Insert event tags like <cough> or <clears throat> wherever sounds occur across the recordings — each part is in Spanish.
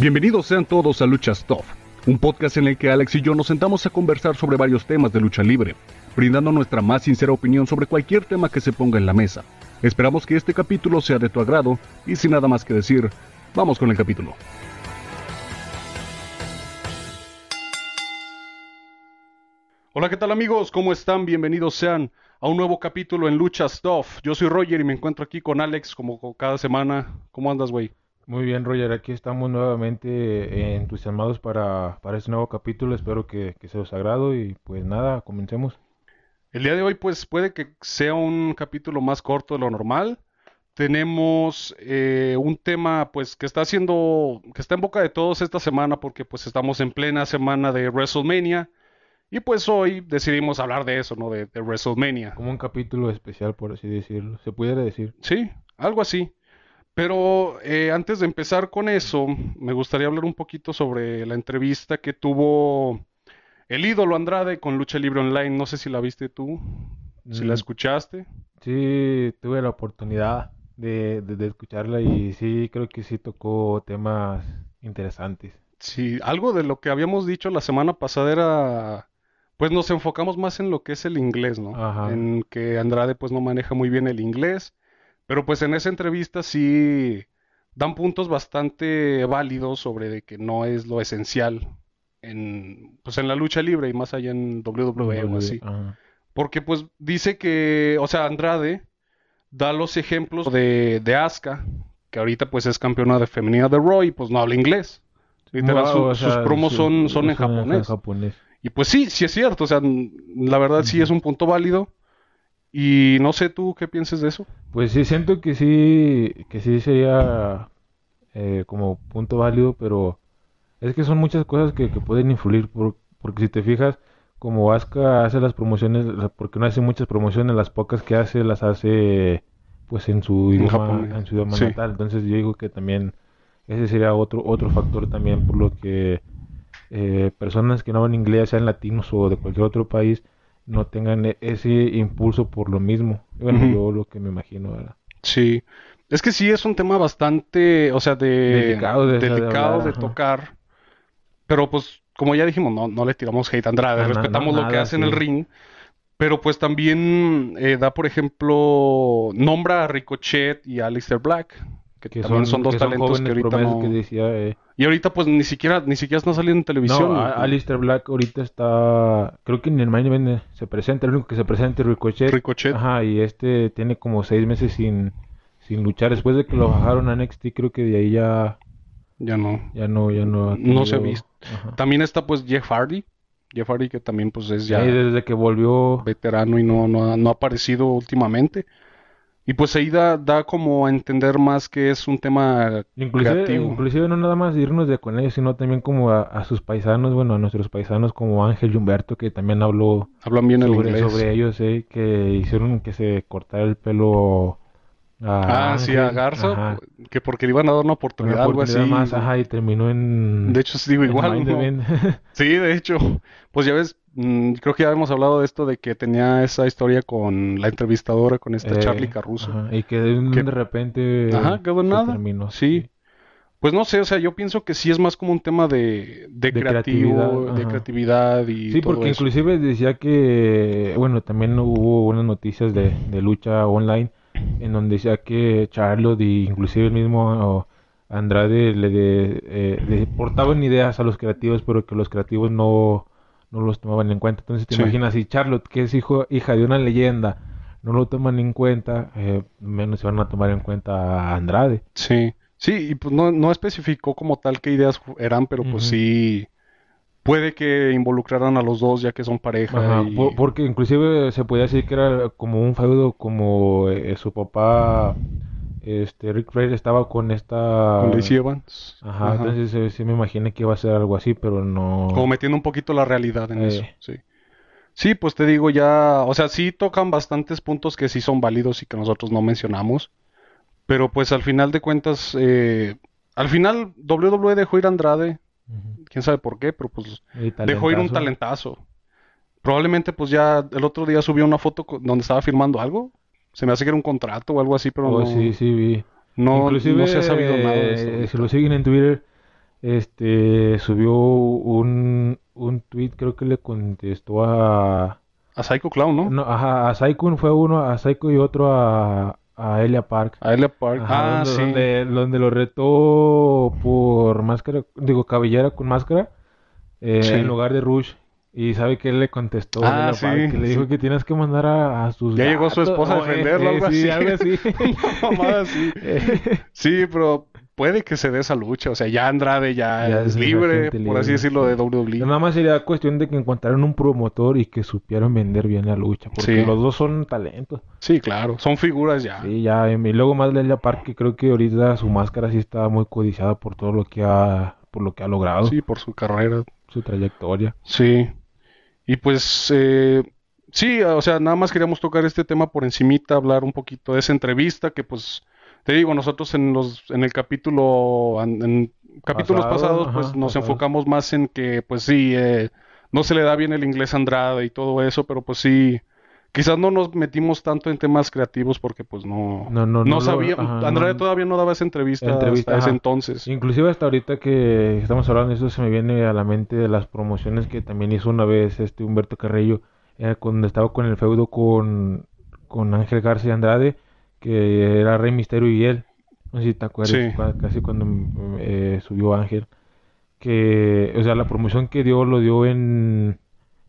Bienvenidos sean todos a Lucha Stuff, un podcast en el que Alex y yo nos sentamos a conversar sobre varios temas de lucha libre, brindando nuestra más sincera opinión sobre cualquier tema que se ponga en la mesa. Esperamos que este capítulo sea de tu agrado y sin nada más que decir, vamos con el capítulo. Hola, ¿qué tal amigos? ¿Cómo están? Bienvenidos sean a un nuevo capítulo en Lucha Stuff. Yo soy Roger y me encuentro aquí con Alex como cada semana. ¿Cómo andas, güey? Muy bien, Roger, aquí estamos nuevamente entusiasmados para, para este nuevo capítulo. Espero que, que sea os agrado y pues nada, comencemos. El día de hoy pues puede que sea un capítulo más corto de lo normal. Tenemos eh, un tema pues que está haciendo, que está en boca de todos esta semana porque pues estamos en plena semana de WrestleMania. Y pues hoy decidimos hablar de eso, ¿no? De, de WrestleMania. Como un capítulo especial, por así decirlo. Se pudiera decir. Sí, algo así. Pero eh, antes de empezar con eso, me gustaría hablar un poquito sobre la entrevista que tuvo el ídolo Andrade con Lucha Libre Online. No sé si la viste tú, si la Mm. escuchaste. Sí, tuve la oportunidad de, de- de escucharla y sí, creo que sí tocó temas interesantes. Sí, algo de lo que habíamos dicho la semana pasada era, pues nos enfocamos más en lo que es el inglés, ¿no? Ajá. En que Andrade pues no maneja muy bien el inglés, pero pues en esa entrevista sí dan puntos bastante válidos sobre de que no es lo esencial en, pues en la lucha libre y más allá en WWE o así. Ajá. Porque pues dice que, o sea, Andrade da los ejemplos de, de Asuka, que ahorita pues es campeona de femenina de Raw y pues no habla inglés. Literal, Wow, su- o sus promos sí, son, son en japonés. japonés. Y pues sí, sí es cierto, o sea, la verdad sí es un punto válido. Y no sé tú qué pienses de eso. Pues sí, siento que sí, que sí sería eh, como punto válido, pero es que son muchas cosas que, que pueden influir, por- porque si te fijas, como Asuka hace las promociones, porque no hace muchas promociones, las pocas que hace las hace pues en su idioma, en su idioma sí. natal. Entonces yo digo que también ese sería otro otro factor también por lo que eh, personas que no hablan inglés, sean latinos o de cualquier otro país, no tengan e- ese impulso por lo mismo. Bueno, Ujú. yo lo que me imagino, ¿verdad? Sí. Es que sí es un tema bastante, o sea, de Delicado de- de delicado hablar, de ajá. tocar. Pero pues, como ya dijimos, no, no le tiramos hate a Andrade, Ah, no, respetamos no, lo que hace en el ring. Pero pues también eh, da, por ejemplo, nombra a Ricochet y a Aleister Black, que, Que también son, dos que talentos que ahorita no... que decía, eh, Y ahorita pues ni siquiera, ni siquiera están saliendo en televisión. No, Alistair Black ahorita está, creo que en el main event se presenta, el único que se presenta es Ricochet. Ricochet. Ajá, y este tiene como seis meses sin, sin luchar. Después de que lo bajaron a NXT, creo que de ahí ya, Ya no. ya no, ya no No se ha visto. Ajá. También está pues Jeff Hardy. Jeff Hardy que también pues es ya desde que volvió, veterano y no, no, no ha aparecido últimamente. Y pues ahí da, da como a entender más que es un tema inclusive, creativo. inclusive no nada más irnos de con ellos, sino también como a, a sus paisanos, bueno, a nuestros paisanos como Ángel y Humberto, que también habló Hablan bien el sobre, inglés. sobre ellos, eh, que hicieron que se cortara el pelo a Ah, sí, a Ángel, Garza, ajá, que porque le iban a dar una una oportunidad, algo así. más, ajá, y terminó en De hecho, sí digo igual, ¿no? Sí, de hecho, pues ya ves, mm, creo que ya hemos hablado de esto de que tenía esa historia con la entrevistadora, con esta Eh, Charlie Caruso. ajá, y que de, un- Que- de repente Ajá, quedó nada. terminó, Sí. Pues no sé, o sea, yo pienso que sí es más como un tema de, de De creativo, creatividad, de ajá. creatividad y Sí, todo porque eso. inclusive decía que, bueno, también hubo unas noticias de, de lucha online en donde decía que Charlotte y inclusive el mismo Andrade le, de- eh, le portaban ideas a los creativos, pero que los creativos no, no los tomaban en cuenta. Entonces te Sí. imaginas, si Charlotte, que es hijo, hija de una leyenda, no lo toman en cuenta, eh, menos se van a tomar en cuenta a Andrade. Sí, sí, y pues no, no especificó como tal qué ideas eran, pero pues sí puede que involucraran a los dos ya que son pareja Ajá, y... po- porque inclusive se podía decir que era como un feudo como eh, su papá, este Rick Flair estaba con esta... con Lacey Evans. Ajá, Ajá. entonces eh, sí me imaginé que iba a ser algo así, pero no... Como metiendo un poquito la realidad en Eh. eso, sí. Sí, pues te digo ya, o sea, sí tocan bastantes puntos que sí son válidos y que nosotros no mencionamos, pero pues al final de cuentas, eh, al final WWE dejó ir a Andrade, quién sabe por qué, pero pues dejó ir un talentazo. Probablemente pues ya el otro día subió una foto donde estaba firmando algo, se me hace que era un contrato o algo así, pero Oh, no, sí, sí, vi. no, Inclusive, no se ha sabido nada de eso eh, si lo siguen en Twitter, este subió un, un tweet, creo que le contestó a... A Psycho Clown, ¿no? No, ajá, a Saikun fue uno, a Saiko y otro a, a Elia Park. A Elia Park. Ajá, ah, donde, sí. donde, donde lo retó por máscara, digo, cabellera con máscara, eh, Sí. en lugar de Rush. Y sabe que él le contestó, Ah, sí, que le dijo sí. que tienes que mandar a, a sus Ya llegó su esposa a o, eh, defenderlo, eh, algo sí, así. algo así. <laughs> Una mamada así. <laughs> Sí, pero puede que se dé esa lucha. O sea, ya Andrade ya, Ya es libre, por así libre, decirlo, sí. de WWE. Nada más sería cuestión de que encontraran un promotor y que supieran vender bien la lucha, porque Sí. los dos son talentos. Sí, claro. Son figuras ya. Sí, ya, y luego más Lelia Park, que creo que ahorita su máscara sí está muy codiciada por todo lo que ha, por lo que ha logrado, Sí, por su carrera. su trayectoria. Sí. Y pues, eh, sí, o sea, nada más queríamos tocar este tema por encimita, hablar un poquito de esa entrevista que pues, te digo, nosotros en los, en el capítulo, en, en capítulos Pasado, pasados, ajá, pues nos pasado. enfocamos más en que, pues sí, eh, no se le da bien el inglés a Andrade y todo eso, pero pues sí, quizás no nos metimos tanto en temas creativos porque pues no, No, no, no no lo- sabía, ajá, Andrade no- todavía no daba esa entrevista, Entrevista, hasta ese entonces. Inclusive hasta ahorita que estamos hablando de eso se me viene a la mente de las promociones que también hizo una vez este Humberto Carrillo, eh, cuando estaba con el feudo con, con Ángel García Andrade, que era Rey Misterio y él. No sé si te acuerdas, Sí. casi cuando eh, subió Ángel. Que, o sea, la promoción que dio lo dio en,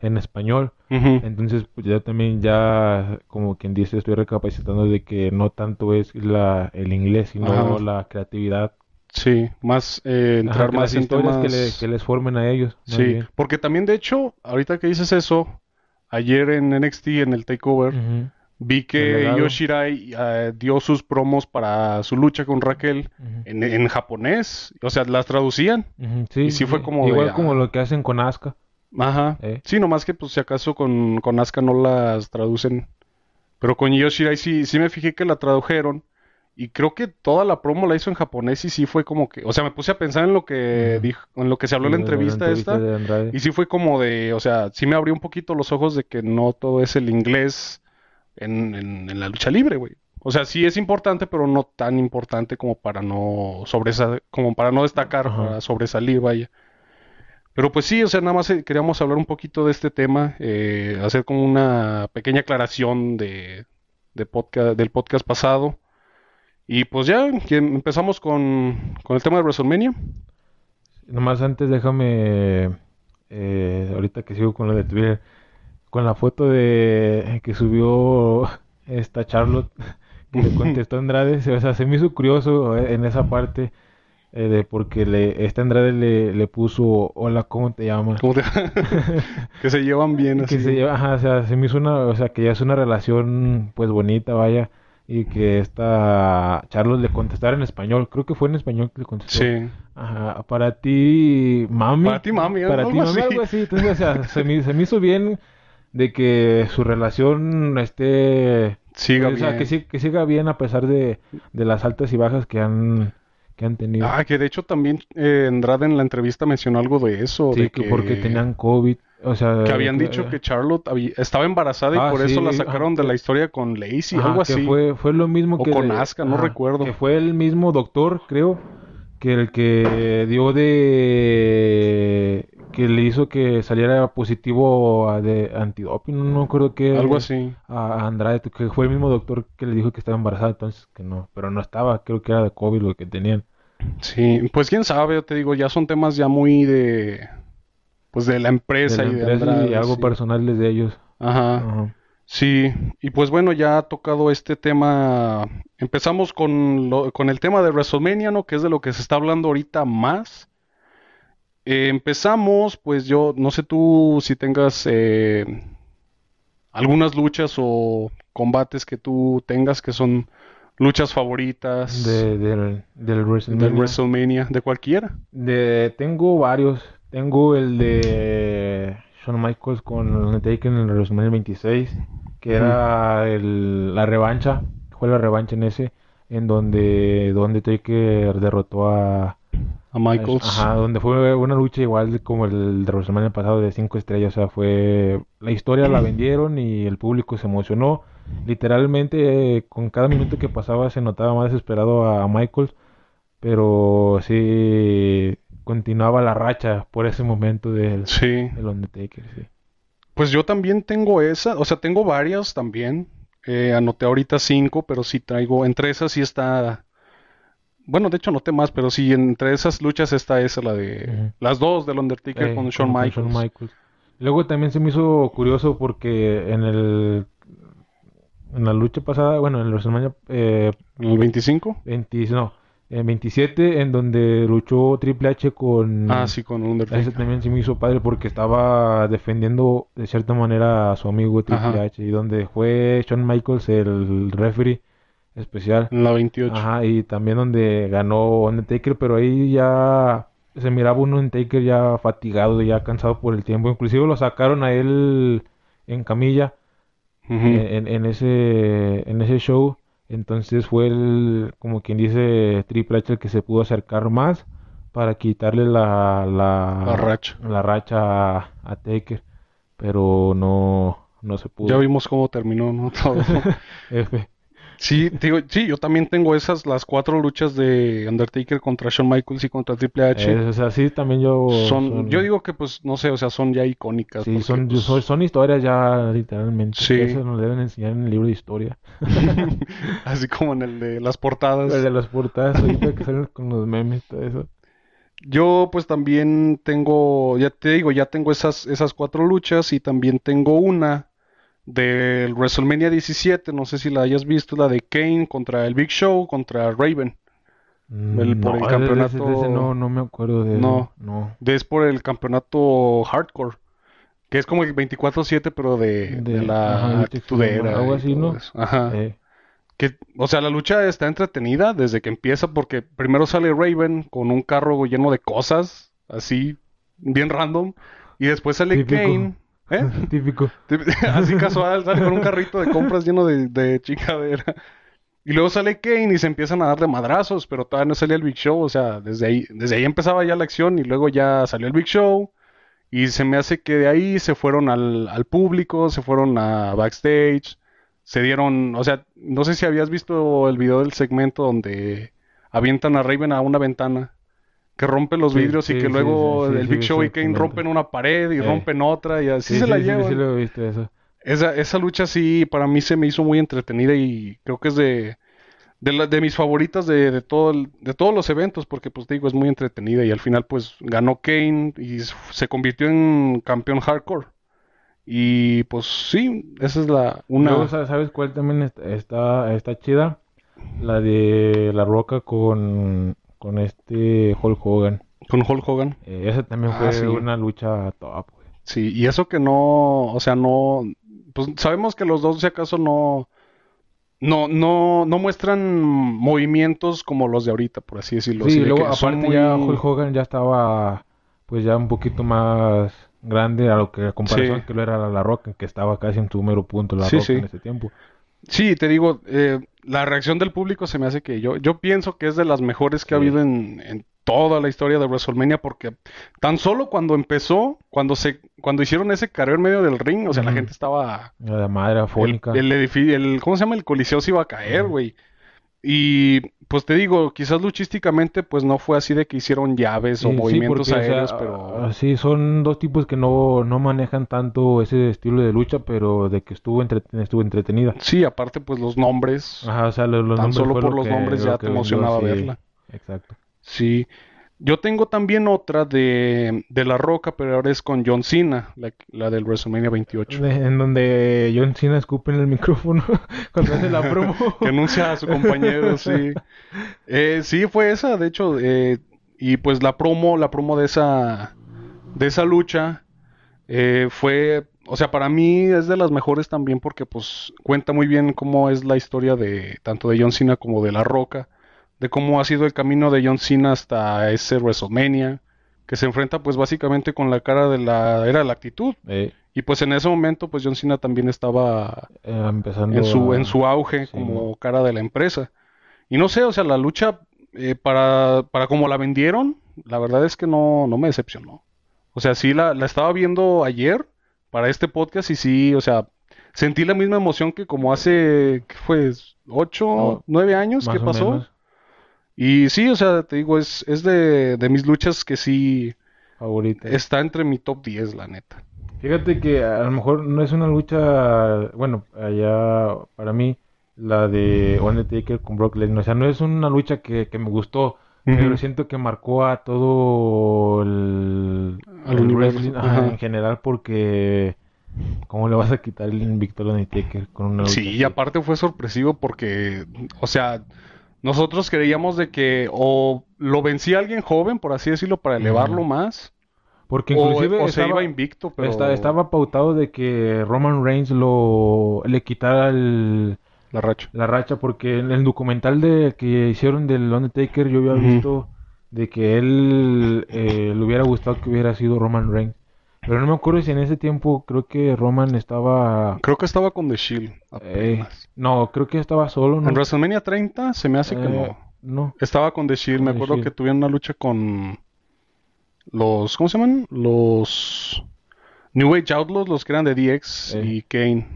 en español. Entonces, pues ya también ya, como quien dice, estoy recapacitando de que no tanto es la, el inglés, sino Ajá. la creatividad. Sí, más eh, Ajá, entrar que más en que, temas- le- que les formen a ellos. Sí, porque también de hecho, ahorita que dices eso, ayer en NXT, en el Takeover, Ujú, vi que. Yoshirai eh, dio sus promos para su lucha con Raquel en, en japonés, o sea, las traducían. sí, y sí fue como de, Igual como ah. lo que hacen con Asuka. Ajá. Eh. Sí, nomás que pues si acaso con, con Asuka no las traducen. Pero con Yoshirai sí, sí me fijé que la tradujeron. Y creo que toda la promo la hizo en japonés y sí fue como que, o sea, me puse a pensar en lo que dijo, en lo que se habló en la entrevista esta. Y sí fue como de, o sea, sí me abrió un poquito los ojos de que no todo es el inglés en, en, en la lucha libre, güey. O sea, sí es importante, pero no tan importante como para no sobresa- como para no destacar, para sobresalir, vaya. Pero pues sí, o sea, nada más eh, queríamos hablar un poquito de este tema, eh, hacer como una pequeña aclaración de, de podcast, del podcast pasado. Y pues ya, empezamos con, con el tema de WrestleMania. Nomás antes déjame, eh, ahorita que sigo con lo de Twitter, con la foto de que subió esta Charlotte, que le <laughs> contestó Andrade, o sea, se me hizo curioso eh, en esa parte, eh, de porque le, este Andrade le, le puso, hola, ¿cómo te llamas? <laughs> <laughs> Que se llevan bien Que así. se lleva, ajá, o sea, se me hizo una, o sea, que ya es una relación, pues, bonita, vaya, y que esta Charlotte le contestara en español, creo que fue en español que le contestó. Sí. Ajá, para ti, mami. Para ti, mami, Para ti, mami, algo así. Entonces, o sea, <laughs> se me, se me hizo bien de que su relación esté... Siga o sea, bien. que, que siga bien a pesar de, de las altas y bajas que han, que han tenido. Ah, que de hecho también eh, Andrade en la entrevista mencionó algo de eso, sí, de que que, porque tenían COVID. O sea, que habían dicho que Charlotte había- estaba embarazada y Ah, por eso la ah, sacaron de que- la historia con Lacey, algo que así. fue, fue lo mismo O que... con Asuka, no recuerdo. Que fue el mismo doctor, creo, que el que dio de... que le hizo que saliera positivo a de antidoping, no acuerdo qué... Algo así. A Andrade, que fue el mismo doctor que le dijo que estaba embarazada, entonces que no, pero no estaba, creo que era de COVID lo que tenían. Sí, pues quién sabe, yo te digo, ya son temas ya muy de pues de la De empresa la y de Andrade, y algo sí. personal desde ellos. Ajá. Ajá. Sí, y pues bueno, ya tocado este tema, empezamos con, lo- con el tema de WrestleMania, ¿no? Que es de lo que se está hablando ahorita más. Eh, empezamos, pues yo, no sé tú si tengas eh, algunas luchas o combates que tú tengas que son luchas favoritas De, del, del del WrestleMania. De cualquiera. De, tengo varios. Tengo el de Shawn Michaels con Undertaker en el WrestleMania 26, que era el- la revancha. Fue la revancha en ese, en donde, donde Undertaker derrotó a, A Michaels. Ajá, donde fue una lucha igual como el de WrestleMania pasado de cinco estrellas. O sea, fue. La historia la vendieron y el público se emocionó. Literalmente, eh, con cada minuto que pasaba se notaba más desesperado a Michaels. Pero sí. continuaba la racha por ese momento del, Sí. del Undertaker, sí. Pues yo también tengo esa, o sea, tengo varias también. Eh, anoté ahorita cinco, pero sí traigo, entre esas sí está, bueno, de hecho anoté más, pero sí, entre esas luchas está esa, la de, las dos del Undertaker Eh, con Shawn con- con Michaels. Shawn Michaels. Luego también se me hizo curioso porque en el en la lucha pasada, bueno, en el WrestleMania eh, En el 25. 20, no, en 27 en donde luchó Triple H con Ah, sí, con el Ese Undertaker. también se me hizo padre porque estaba defendiendo de cierta manera a su amigo Triple Ajá. H y donde fue Shawn Michaels el referee especial. En la 28. Ajá, y también donde ganó Undertaker, pero ahí ya se miraba un Undertaker ya fatigado, ya cansado por el tiempo. Inclusive lo sacaron a él en camilla Ujú. en, en ese, en ese show. Entonces fue el, como quien dice, Triple H el que se pudo acercar más para quitarle la, la, La racha. la racha a, a Taker. Pero no, no se pudo. Ya vimos cómo terminó, ¿no? <laughs> Todo. <laughs> F. Sí, digo, sí, yo también tengo esas, las cuatro luchas de Undertaker contra Shawn Michaels y contra Triple H. Eh, o sea, sí, también yo... son, yo digo que pues, no sé, o sea, son ya icónicas. Sí, porque, son, pues, son, son historias ya literalmente. Sí. Eso nos deben enseñar en el libro de historia. <laughs> así como en el de las portadas. El de las portadas ahorita que salen con los memes y todo eso. Yo pues también tengo, ya te digo, ya tengo esas, esas cuatro luchas y también tengo una del WrestleMania 17, no sé si la hayas visto, la de Kane contra el Big Show, contra Raven. El- por el Mm, No, ese- de campeonato- ese no, no me acuerdo de No. no. Es por el campeonato hardcore, que es como el 24-7 pero de, De- de la extrema, algo así, ¿no? Ajá. Eh, Que, o sea, la lucha está entretenida desde que empieza porque primero sale Raven con un carro lleno de cosas, así, bien random, y después sale Típico. Kane, ¿eh? <laughs> típico. <laughs> así casual, sale con un carrito de compras lleno de, de chingadera. Y luego sale Kane y se empiezan a dar de madrazos, pero todavía no salía el Big Show, o sea, desde ahí, desde ahí empezaba ya la acción y luego ya salió el Big Show. Y se me hace que de ahí se fueron al, al público, se fueron a backstage, se dieron, o sea, no sé si habías visto el video del segmento donde avientan a Raven a una ventana, que rompe los Sí, vidrios y que sí, luego el Big Show y Kane rompen una pared y Eh. rompen otra y así Sí, se la llevan. sí lo he visto eso. Esa, esa lucha sí, para mí se me hizo muy entretenida y creo que es de, de, la- de mis favoritas de, de, todo el- de todos los eventos, porque pues te digo, es muy entretenida y al final pues ganó Kane y se convirtió en campeón hardcore. Y pues sí, esa es la una... Luego, ¿sabes cuál también est- está, está chida? La de La Roca con, con este Hulk Hogan. con Hulk Hogan. Eh, esa también Ah, fue sí. una lucha top, güey. Sí, y eso que no, o sea, no, pues sabemos que los dos si acaso no, no, no, no muestran movimientos como los de ahorita, por así decirlo. Sí, así luego aparte ya Hulk Hogan ya estaba pues ya un poquito más grande a lo que a comparación Sí. que lo era La Roca, que estaba casi en su mero punto La Sí, Roca sí. en ese tiempo. Sí, te digo, eh, la reacción del público se me hace que yo, yo pienso que es de las mejores que ha habido en, en toda la historia de WrestleMania, porque tan solo cuando empezó, cuando se, cuando hicieron ese careo en medio del ring, o sea, la gente estaba, La madre afónica. el edifi- el- ¿cómo se llama? El coliseo se iba a caer, güey. Y pues te digo, quizás luchísticamente, pues no fue así de que hicieron llaves o Sí, sí, movimientos porque, o sea, aéreos, pero ah, sí, son dos tipos que no, no manejan tanto ese estilo de lucha, pero de que estuvo, entre- estuvo entretenida. sí, aparte, pues los nombres, Ajá, o sea, los, los tan nombres solo por lo los que- nombres lo ya te emocionaba sí, verla. Exacto. Sí. Yo tengo también otra de, de La Roca, pero ahora es con John Cena, la, la del WrestleMania 28. De- en donde John Cena escupe en el micrófono <laughs> cuando hace la <laughs> promo. Que anuncia a su compañero, <laughs> sí. Eh, sí, fue esa, de hecho, eh, y pues la promo, la promo de esa, de esa lucha, eh, fue, o sea, para mí es de las mejores también porque pues cuenta muy bien cómo es la historia de tanto de John Cena como de La Roca, de cómo ha sido el camino de John Cena hasta ese WrestleMania, que se enfrenta pues básicamente con la cara de la, era la actitud, Eh, y pues en ese momento pues John Cena también estaba eh, empezando en su, a- en su auge sí, como cara de la empresa. Y no sé, o sea, la lucha eh, para, para como la vendieron, la verdad es que no, no me decepcionó. O sea, sí la, la estaba viendo ayer para este podcast y sí, o sea, sentí la misma emoción que como hace, ¿qué fue? ¿Ocho, Oh, nueve años más que pasó? Y sí, o sea, te digo, es, es de, de mis luchas que sí Favorita. está entre mi top 10, la neta. Fíjate que a lo mejor no es una lucha, bueno, allá para mí, la de Undertaker con Brock Lesnar, o sea, no es una lucha que, que me gustó, pero siento que marcó a todo el, Al el wrestling ajá, en general porque ¿cómo le vas a quitar el invicto al Undertaker con una lucha Sí, y aparte fue sorpresivo porque, o sea, nosotros creíamos de que o lo vencía alguien joven, por así decirlo, para elevarlo más, Porque o, inclusive o se estaba, iba invicto, pero esta- estaba pautado de que Roman Reigns lo le quitara el, la racha. la racha porque en el documental de que hicieron del Undertaker yo había visto de que él eh, le hubiera gustado que hubiera sido Roman Reigns. Pero no me acuerdo si en ese tiempo creo que Roman estaba Creo que estaba con The Shield eh, no, creo que estaba solo, ¿no? En WrestleMania 30 se me hace que Eh, no. no. Estaba con The Shield, Con me The acuerdo Shield. que tuvieron una lucha con los, ¿cómo se llaman? Los New Age Outlaws, los que eran de DX Eh. y Kane,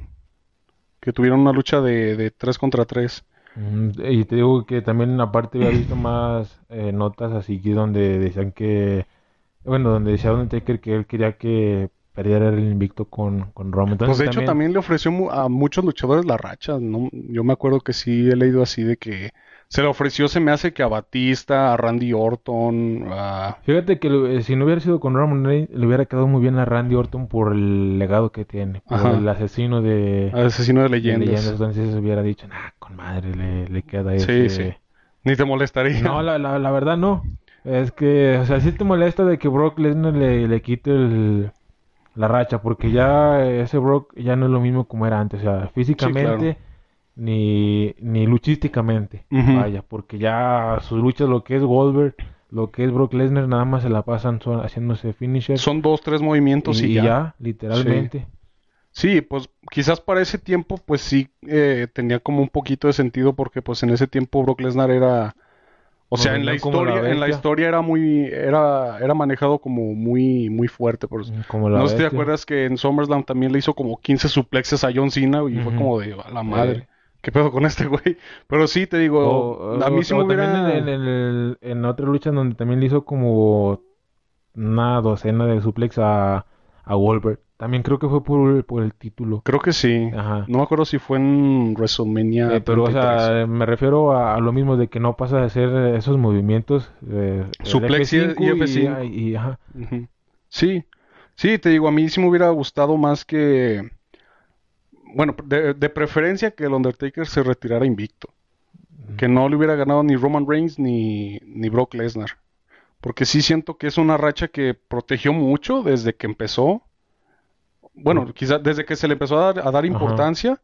que tuvieron una lucha de, de 3 contra 3. Mm, Y te digo que también aparte había visto <clears throat> más eh, notas así que donde decían que, bueno, donde decía Undertaker que él quería que perdiera el invicto con, con Roman. Pues Entonces de hecho también le ofreció a muchos luchadores la racha, ¿no? Yo me acuerdo que sí he leído así de que se le ofreció, se me hace que a Batista, a Randy Orton, a... Fíjate que eh, si no hubiera sido con Roman Reigns, le hubiera quedado muy bien a Randy Orton por el legado que tiene, por Ajá. el asesino de, a Asesino de de Leyendas. leyendas. Entonces hubiera dicho, nah, con madre le, le queda Sí, ese... sí. Ni te molestaría. No, la, la, la verdad no. Es que, o sea, sí te molesta de que Brock Lesnar le, le quite el- la racha, porque ya ese Brock ya no es lo mismo como era antes, o sea, físicamente ni, ni luchísticamente, vaya, porque ya sus luchas, lo que es Goldberg, lo que es Brock Lesnar, nada más se la pasan son- haciéndose finisher Son dos, tres movimientos y, y, y ya. ya, literalmente. Sí, pues quizás para ese tiempo pues sí eh, tenía como un poquito de sentido porque pues en ese tiempo Brock Lesnar era, o sea, en la historia, en la historia era muy, era, era manejado como muy, muy fuerte. Por, Como la no sé si te acuerdas que en SummerSlam también le hizo como 15 suplexes a John Cena y fue como de a la madre. Eh. ¿Qué pedo con este güey? <laughs> Pero sí, te digo, O, a o- mí sí o me también hubiera... en, en el- en otra lucha en donde también le hizo como una docena de suplex a, a Goldberg. También creo que fue por, por el título. Creo que sí. Ajá. No me acuerdo si fue en WrestleMania Eh, pero, o 33. sea, me refiero a, a lo mismo de que no pasa de hacer esos movimientos. eh, Suplex y- y F5. y- y- ajá. Ujú. Sí, sí, te digo, a mí sí me hubiera gustado más que, bueno, de, de preferencia que el Undertaker se retirara invicto, que no le hubiera ganado ni Roman Reigns ni, ni Brock Lesnar, porque sí siento que es una racha que protegió mucho desde que empezó, bueno, quizás desde que se le empezó a dar, a dar importancia,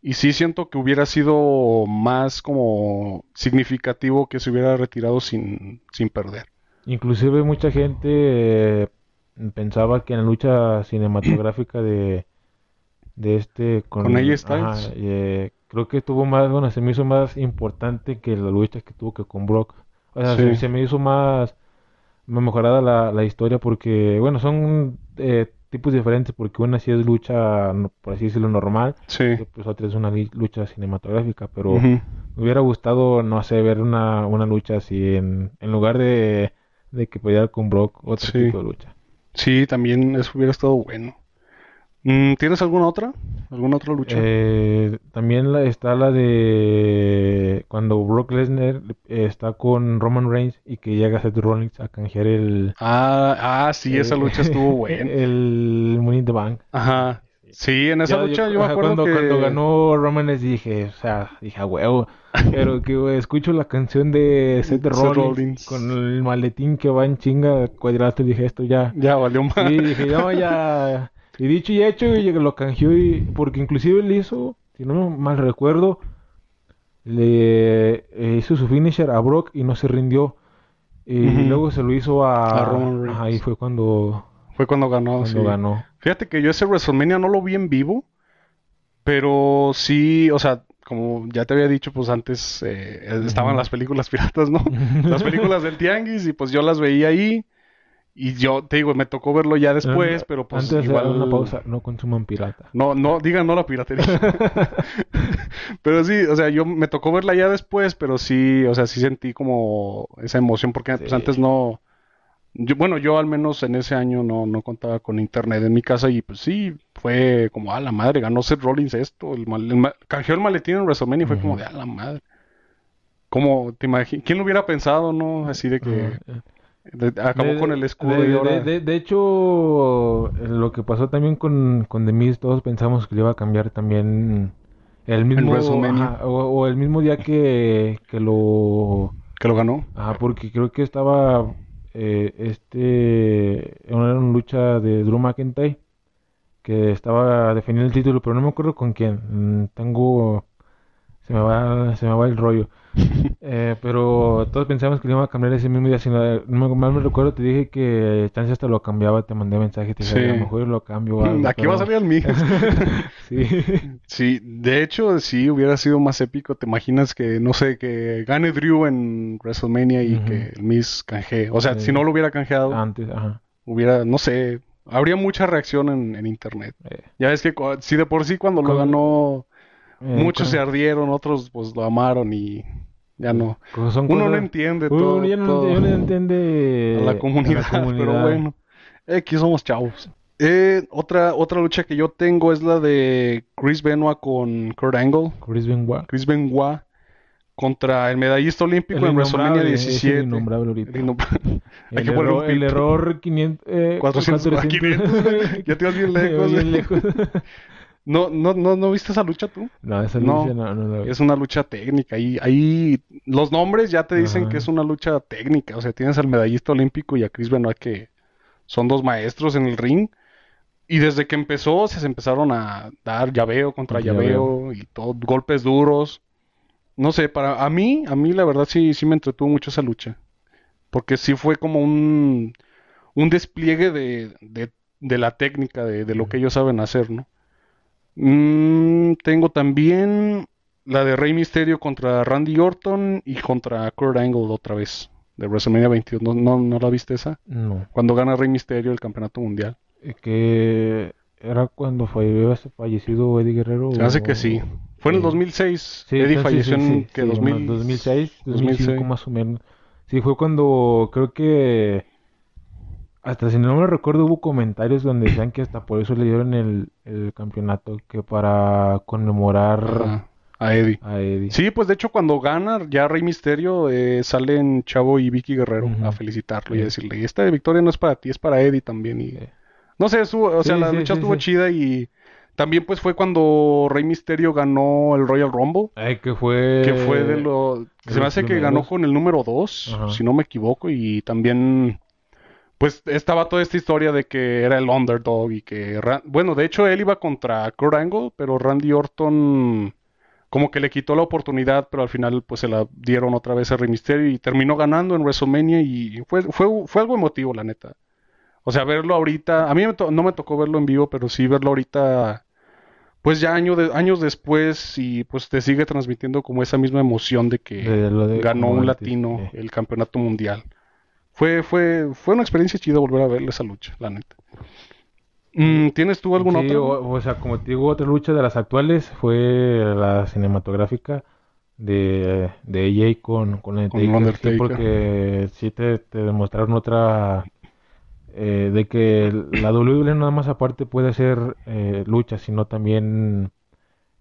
y sí siento que hubiera sido más como significativo que se hubiera retirado sin, sin perder. Inclusive mucha gente eh, pensaba que en la lucha cinematográfica de, de este Con AJ Styles. eh, creo que tuvo más, bueno, se me hizo más importante que la lucha que tuvo que con Brock. O sea, Sí. se, se me hizo más mejorada la, la historia porque, bueno, son eh, tipos diferentes porque una sí es lucha, por así decirlo, normal, Sí. y pues otra es una lucha cinematográfica, pero me hubiera gustado, no sé, ver una, una lucha así en, en lugar de, de que pelear con Brock, otro Sí. tipo de lucha. Sí, también eso hubiera estado bueno. Mm, ¿Tienes alguna otra? ¿Alguna otra lucha? Eh, también la, está la de cuando Brock Lesnar está con Roman Reigns y que llega Seth Rollins a canjear el, Ah, ah, sí, esa lucha estuvo <laughs> buena. el Money in the Bank. Ajá. Sí, en esa Ya, lucha yo me acuerdo cuando, que... cuando ganó Roman les dije, o sea, dije a huevo, <laughs> pero que escucho la canción de Seth Rollins, Rollins. con el maletín que va en chinga cuadrado, dije esto ya, Ya valió más. sí, dije no, ya, y dicho y hecho, y lo canjeó, y, porque inclusive le hizo, si no mal recuerdo, le eh, hizo su finisher a Brock y no se rindió, y luego se lo hizo a, A Roman Reigns. ahí fue cuando, Fue cuando ganó, cuando sí. ganó. Fíjate que yo ese WrestleMania no lo vi en vivo, pero sí, o sea, como ya te había dicho, pues antes eh, estaban las películas <laughs> piratas, ¿no? Las películas del <laughs> Tianguis y pues yo las veía ahí Y yo te digo, me tocó verlo ya después, pero pues Antes igual... una pausa, no consuman pirata. No, no, digan no la piratería. <laughs> pero sí, o sea, yo me tocó verla ya después, pero sí, o sea, sí sentí como esa emoción porque pues antes no... Yo, bueno, yo al menos en ese año no, no contaba con internet en mi casa y pues sí, fue como, a la madre, ganó Seth Rollins esto, el, mal- el canjeó el maletín en WrestleMania y fue como de, a la madre. Como, te imaginas, ¿quién lo hubiera pensado, no? Así de que. De- acabó De- con el escudo de, y ahora... de- hecho, lo que pasó también con, con The Miz, todos pensamos que le iba a cambiar también el mismo... WrestleMania. ajá, o, o el mismo día que, que lo... que lo ganó. Ajá, porque creo que estaba... eh, este... Era una lucha de Drew McIntyre que estaba defendiendo el título, pero no me acuerdo con quién. Mm, Tengo... Se me va, se me va el rollo. Eh, pero todos pensamos que le iban a cambiar ese mismo día. Si no, no me- mal me recuerdo, te dije que chance hasta lo cambiaba, te mandé mensaje, te dije, Sí. a lo mejor lo cambio. o algo", Aquí va a salir el mío. <laughs> Sí. Sí, de hecho, sí hubiera sido más épico. ¿Te imaginas que, no sé, que gane Drew en WrestleMania y que el Miz canjee? O sea, Sí. si no lo hubiera canjeado, Antes, ajá. hubiera, no sé, habría mucha reacción en, en internet. Eh, Ya ves que si de por sí cuando lo ganó, eh, muchos se ardieron, otros pues lo amaron y ya no. son Uno no cosas- entiende Uno todo, ya no, todo ya no entiende a la comunidad, <laughs> pero comunidad. bueno, aquí somos chavos. Eh, otra, otra lucha que yo tengo es la de Chris Benoit con Kurt Angle. Chris Benoit. Chris Benoit contra el medallista olímpico El en WrestleMania innombrable, es el 17. innombrable ahorita. El innom- <laughs> Hay El error, el error 500, eh, 400, 500. <laughs> Ya te vas bien lejos. Bien lejos. No, no, no, ¿no viste esa lucha tú? No, esa No, lucha no, no, no. Es una lucha técnica. Ahí, ahí los nombres ya te dicen Ajá. que es una lucha técnica. O sea, tienes al medallista olímpico y a Chris Benoit que son dos maestros en el ring. Y desde que empezó se empezaron a dar llaveo contra Contra llaveo y todo, golpes duros. No sé, para a mí, a mí la verdad sí, sí me entretuvo mucho esa lucha. Porque sí fue como un, un despliegue de, de, de la técnica, de, de lo que ellos saben hacer, ¿no? Mm, tengo también la de Rey Misterio contra Randy Orton y contra Kurt Angle otra vez, de WrestleMania 22. ¿No, no, no la viste esa? No. Cuando gana Rey Misterio el campeonato mundial. Eh, Que era cuando fue fallecido Eddie Guerrero. Se hace que sí. Fue en el Sí. 2006. Sí, Eddie falleció sí, en que sí, 2000 más 2006, 2006. 2005 más o menos. Sí, fue cuando creo que hasta si no me recuerdo hubo comentarios donde decían que hasta por eso le dieron el, el campeonato, que para conmemorar Ajá, a Eddie. a Eddie. Sí, pues de hecho cuando gana ya Rey Misterio eh, salen Chavo y Vicky Guerrero a felicitarlo y a decirle, "Y esta victoria no es para ti, es para Eddie también. Y Sí. no sé, estuvo- o sea, Sí, la lucha estuvo chida y también pues fue cuando Rey Misterio ganó el Royal Rumble, Ay, que fue que fue de lo se me hace que ganó con el número 2, Ajá. si no me equivoco, y también pues estaba toda esta historia de que era el underdog y que bueno, de hecho él iba contra Kurt Angle, pero Randy Orton como que le quitó la oportunidad, pero al final pues se la dieron otra vez a Rey Mysterio y terminó ganando en WrestleMania y fue, fue, fue algo emotivo, la neta. O sea, verlo ahorita, a mí me no me tocó verlo en vivo, pero sí verlo ahorita, pues ya año de- años después y pues te sigue transmitiendo como esa misma emoción de que de lo de ganó un latino el campeonato mundial. Fue, fue, fue una experiencia chida volver a ver esa lucha, la neta. Mm, ¿Tienes tú alguna Sí, otra? O, o sea, como te digo, otra lucha de las actuales fue la cinematográfica de, de AJ con, con Undertaker, sí, Undertaker. porque sí te, te demostraron otra eh, de que la WWE nada más aparte puede hacer eh, luchas, sino también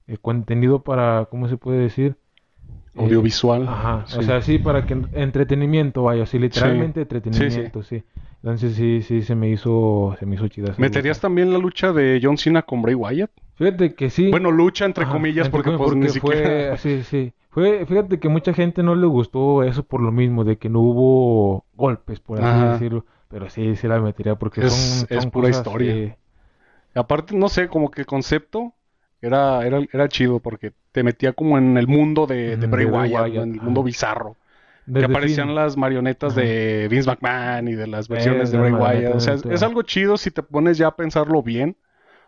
eh, contenido para, ¿cómo se puede decir? Eh, Audiovisual. Ajá, o sea, sí, para que entretenimiento vaya, sí, literalmente entretenimiento, sí. Entonces sí, sí, se me hizo, se me hizo chida. ¿Meterías lucha. también la lucha de John Cena con Bray Wyatt? Fíjate que sí. Bueno, lucha entre Ajá, comillas, entre porque comillas, pues ni siquiera... fue, <laughs> sí, sí. Fue, fíjate que mucha gente no le gustó eso por lo mismo, de que no hubo golpes, por así Ajá. decirlo. Pero sí, sí la metería porque Es- son, es pura cosas historia. que- Aparte, no sé, como que el concepto era, era, era chido porque te metía como en el mundo de, de Bray Wyatt, en el mundo bizarro. Que aparecían fin- las marionetas Ajá. de Vince McMahon y de las versiones Eh, de Bray Wyatt. O sea, es, algo chido si te pones ya a pensarlo bien.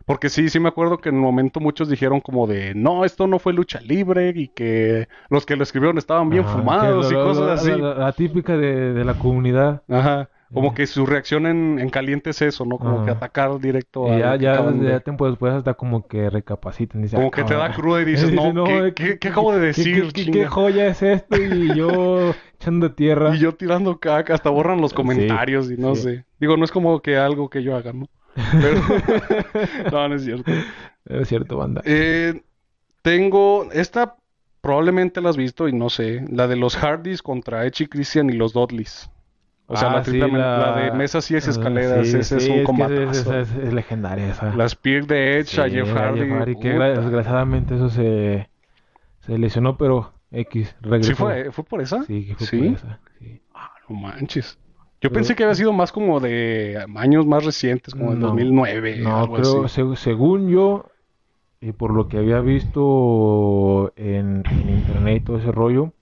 Porque sí, sí me acuerdo que en un momento muchos dijeron como de, no, esto no fue lucha libre y que los que lo escribieron estaban bien Ajá, fumados y cosas lo- así. La, la típica de, de la comunidad. Ajá. Como que su reacción en, en caliente es eso, ¿no? Como que atacar directo Y a ya, ya, de- ya tiempo después hasta como que recapacitan. Como "Ah, que te da cabrón". cruda y <laughs> dices, Dice, no, ¿qué, qué- qué acabo de ¿qué- decir? qué- qué- chinga?" qué joya es esto? Y yo <laughs> echando tierra. Y yo tirando caca, hasta borran los Sí, comentarios y no sí. sé. Digo, no es como que algo que yo haga, ¿no? Pero... <laughs> no, no es cierto. Es cierto, banda. Eh, tengo, esta probablemente la has visto y no sé, la de los Hardys contra y Christian y los Dudleys. O sea, Ah, la, triple sí, la- la de mesas y ah, escaleras, sí, ese es un que combatazo. esa es, es legendaria esa. La Spear de Edge a Jeff Hardy. que desgraciadamente eso se, se lesionó, pero X, regresó. ¿Sí fue, fue por esa? Sí, fue. Ah, no manches. Yo Pero- pensé que había sido más como de años más recientes, como No, 2009, No, algo así. seg- según yo, y por lo que había visto en, en internet y todo ese rollo,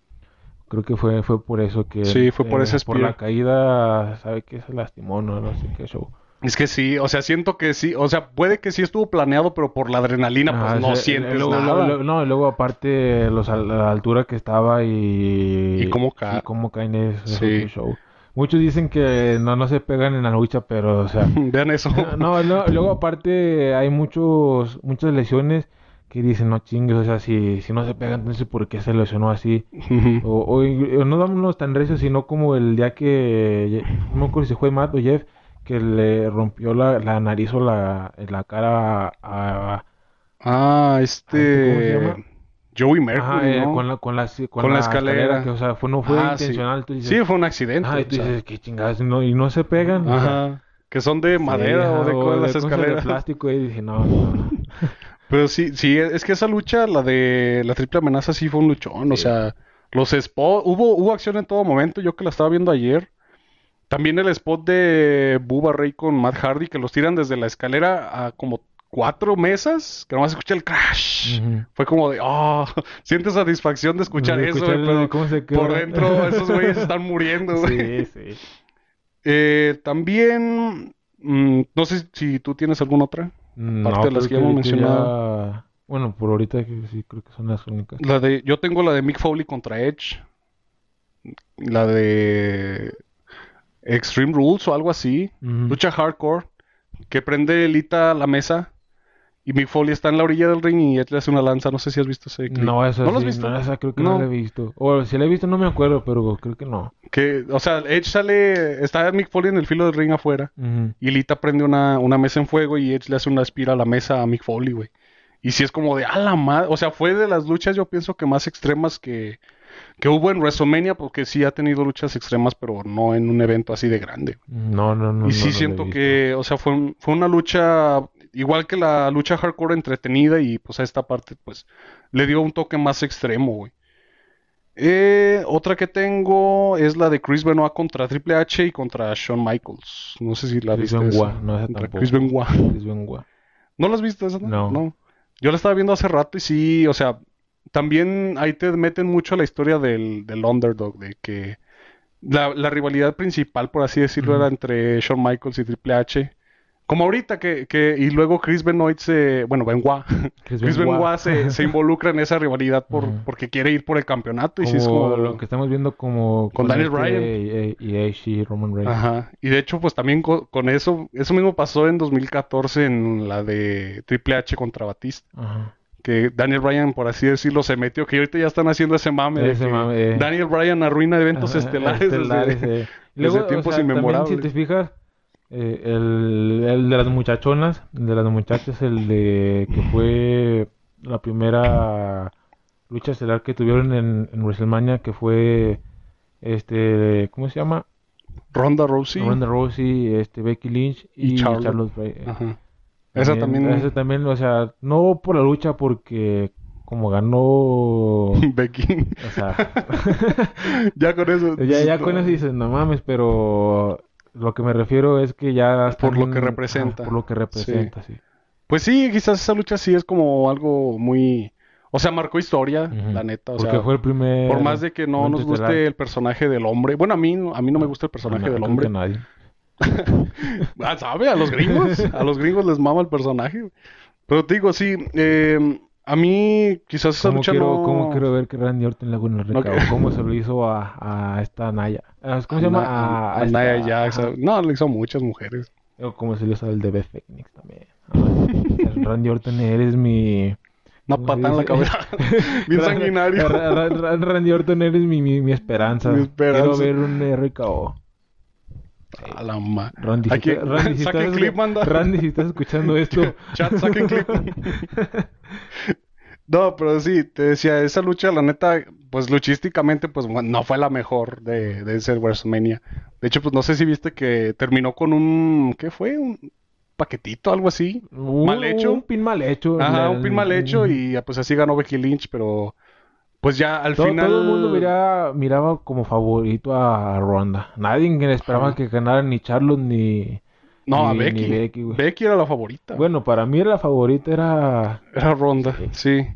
creo que fue, fue por eso que... Sí, fue por ese Por la caída, ¿sabe qué? Se lastimó, no, no sé qué show. Es que sí, o sea, siento que sí, o sea, puede que sí estuvo planeado, pero por la adrenalina, pues Ah, no o sea, sientes luego, nada. luego- no, y luego aparte los, a la altura que estaba y... Y cómo cae. y cómo caen es, Sí. show. Muchos dicen que no, no se pegan en la lucha, pero, o sea... <laughs> Vean eso. No, no, luego aparte hay muchos, muchas lesiones que dicen, no chingues, o sea, si, si no se pegan, entonces ¿por qué se lesionó así? O, o, o no vámonos tan recios, sino como el día que, no me acuerdo si fue Matt o Jeff, que le rompió la, la nariz o la, la cara a... Ah, ¿cómo se este. llama? Joey Ajá, Mercury, eh, ¿no? con la, con la, con Con la la escalera. que, o sea, fue, no fue Ah, sí. intencional, tú dices, Sí, fue un accidente. ah, y tú o dices, qué chingadas, no, y no se pegan, o sea, Ajá. Que son de sí, madera o ajá, de co- las cosas de escaleras. plástico, y dije, no, no. <laughs> Pero sí, sí, es que esa lucha, la de la triple amenaza, sí fue un luchón. O sea, los spots, hubo, hubo acción en todo momento. Yo que la estaba viendo ayer. También el spot de Bubba Ray con Matt Hardy, que los tiran desde la escalera a como cuatro mesas, que nomás escucha el crash. Fue como de, oh, <laughs> sientes satisfacción de escuchar eso, escuchar pero cómo se por dentro esos güeyes <laughs> están muriendo, güey. Sí, sí. Eh, también, mm, no sé si tú tienes alguna otra. No, Aparte de las que hemos mencionado. ya- Bueno, por ahorita que sí creo que son las únicas. La de, yo tengo la de Mick Foley contra Edge. La de Extreme Rules o algo así. Lucha hardcore. Que prende Lita a la mesa. Y Mick Foley está en la orilla del ring y Edge le hace una lanza. No sé si has visto ese clip. No, esa ¿No lo has sí, visto? no, esa creo que No. no la he visto. O si la he visto no me acuerdo, pero creo que no. Que, o sea, Edge sale. Está Mick Foley en el filo del ring afuera. Y Lita prende una, una mesa en fuego y Edge le hace una espira a la mesa a Mick Foley, güey. Y si es como de, a la madre. O sea, fue de las luchas, yo pienso que más extremas que, que hubo en WrestleMania, porque sí ha tenido luchas extremas, pero no en un evento así de grande. No, no, no. y sí no siento que, o sea, fue, fue una lucha, igual que la lucha hardcore entretenida, y pues a esta parte, pues, le dio un toque más extremo, güey. Eh, otra que tengo es la de Chris Benoit contra Triple H y contra Shawn Michaels. No sé si la Chris viste. esa. Benoit, no, esa Contra. Chris Benoit. Chris Benoit. ¿No la has visto esa? No. Yo la estaba viendo hace rato y sí, o sea, también ahí te meten mucho a la historia del, del underdog, de que la, la rivalidad principal, por así decirlo, era entre Shawn Michaels y Triple H. Como ahorita que, que y luego Chris Benoit se, bueno, Benoit, Chris Chris Benoit. Benoit se, se <laughs> involucra en esa rivalidad por, porque quiere ir por el campeonato y sí es Como como lo que estamos viendo como Con Daniel Bryan. y, y, y Roman Reigns. Ajá. Y de hecho, pues también co- con, eso, eso mismo pasó en 2014 en la de Triple H contra Batista. Ajá. que Daniel Bryan, por así decirlo, se metió, que ahorita ya están haciendo ese mame de Ese que mame, eh. Daniel Bryan arruina eventos estelares <laughs> desde- eh. desde Luego, tiempos o sea, también inmemorables. si te fijas, eh, el, el de las muchachonas, el de las muchachas, el de que fue la primera lucha estelar que tuvieron en, en WrestleMania, que fue este, ¿cómo se llama? Ronda Rousey. Ronda Rousey, este, Becky Lynch Y y, Charlotte. Charlotte. Ajá. Esa también, Esa también, o sea, no por la lucha, porque como ganó, <laughs> o Becky. sea, <laughs> ya con eso. <laughs> ya, ya con eso dices, no mames, pero lo que me refiero es que ya Por lo que representa. por lo que representa, sí. Pues sí, quizás esa lucha sí es como algo muy... O sea, marcó historia, la neta. O Porque sea, fue el primer... por más de que no nos guste estelar. el personaje del hombre. Bueno, a mí, no- a mí no me gusta el personaje No, del hombre. que nadie. <laughs> Ah, ¿Sabe? A los gringos. A los gringos les mama el personaje. Pero te digo, sí. eh, A mí, quizás esa ¿Cómo lucha quiero, no... cómo quiero ver que Randy Orton le haga un recado? que- ¿Cómo se lo hizo a, a esta Naya? Ah, ¿Cómo se llama? A, a esta- Nia Jax, ajá. No, le hizo a muchas mujeres. O como se le hizo al de Phoenix también. Ah, Randy Orton, eres mi... Una ¿cómo se patada en la cabeza. <laughs> Bien sanguinario. Ra- Ra- Ra- Randy Orton, eres mi, mi, mi esperanza. Mi esperanza. Quiero ver un RKO. A la ma... Randy, si estás- Randy, si saquen estás- clip, manda. Randy, si estás escuchando esto, <laughs> Chat, saquen clip. <laughs> No, pero sí, te decía, esa lucha, la neta, pues luchísticamente, pues no fue la mejor de, de ese WrestleMania. De hecho, pues no sé si viste que terminó con un, ¿qué fue? Un paquetito, algo así. un, Mal hecho. un pin mal hecho. Ajá, La- un pin mal hecho <laughs> y pues así ganó Becky Lynch, pero pues ya al todo, final... todo el mundo mira- miraba como favorito a Ronda. Nadie esperaba Ajá. que ganara ni Charlotte ni... No, a Becky. ni Becky, era la favorita. Bueno, para mí la favorita era... Era Ronda, Sí. sí.